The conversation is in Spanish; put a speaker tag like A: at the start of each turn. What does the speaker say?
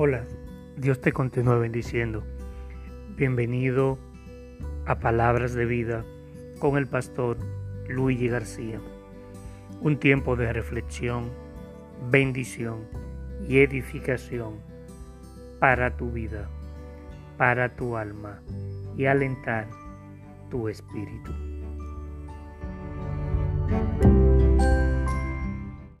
A: Hola, Dios te continúa bendiciendo. Bienvenido a Palabras de Vida con el pastor Luigi García. Un tiempo de reflexión, bendición y edificación para tu vida, para tu alma y alentar tu espíritu.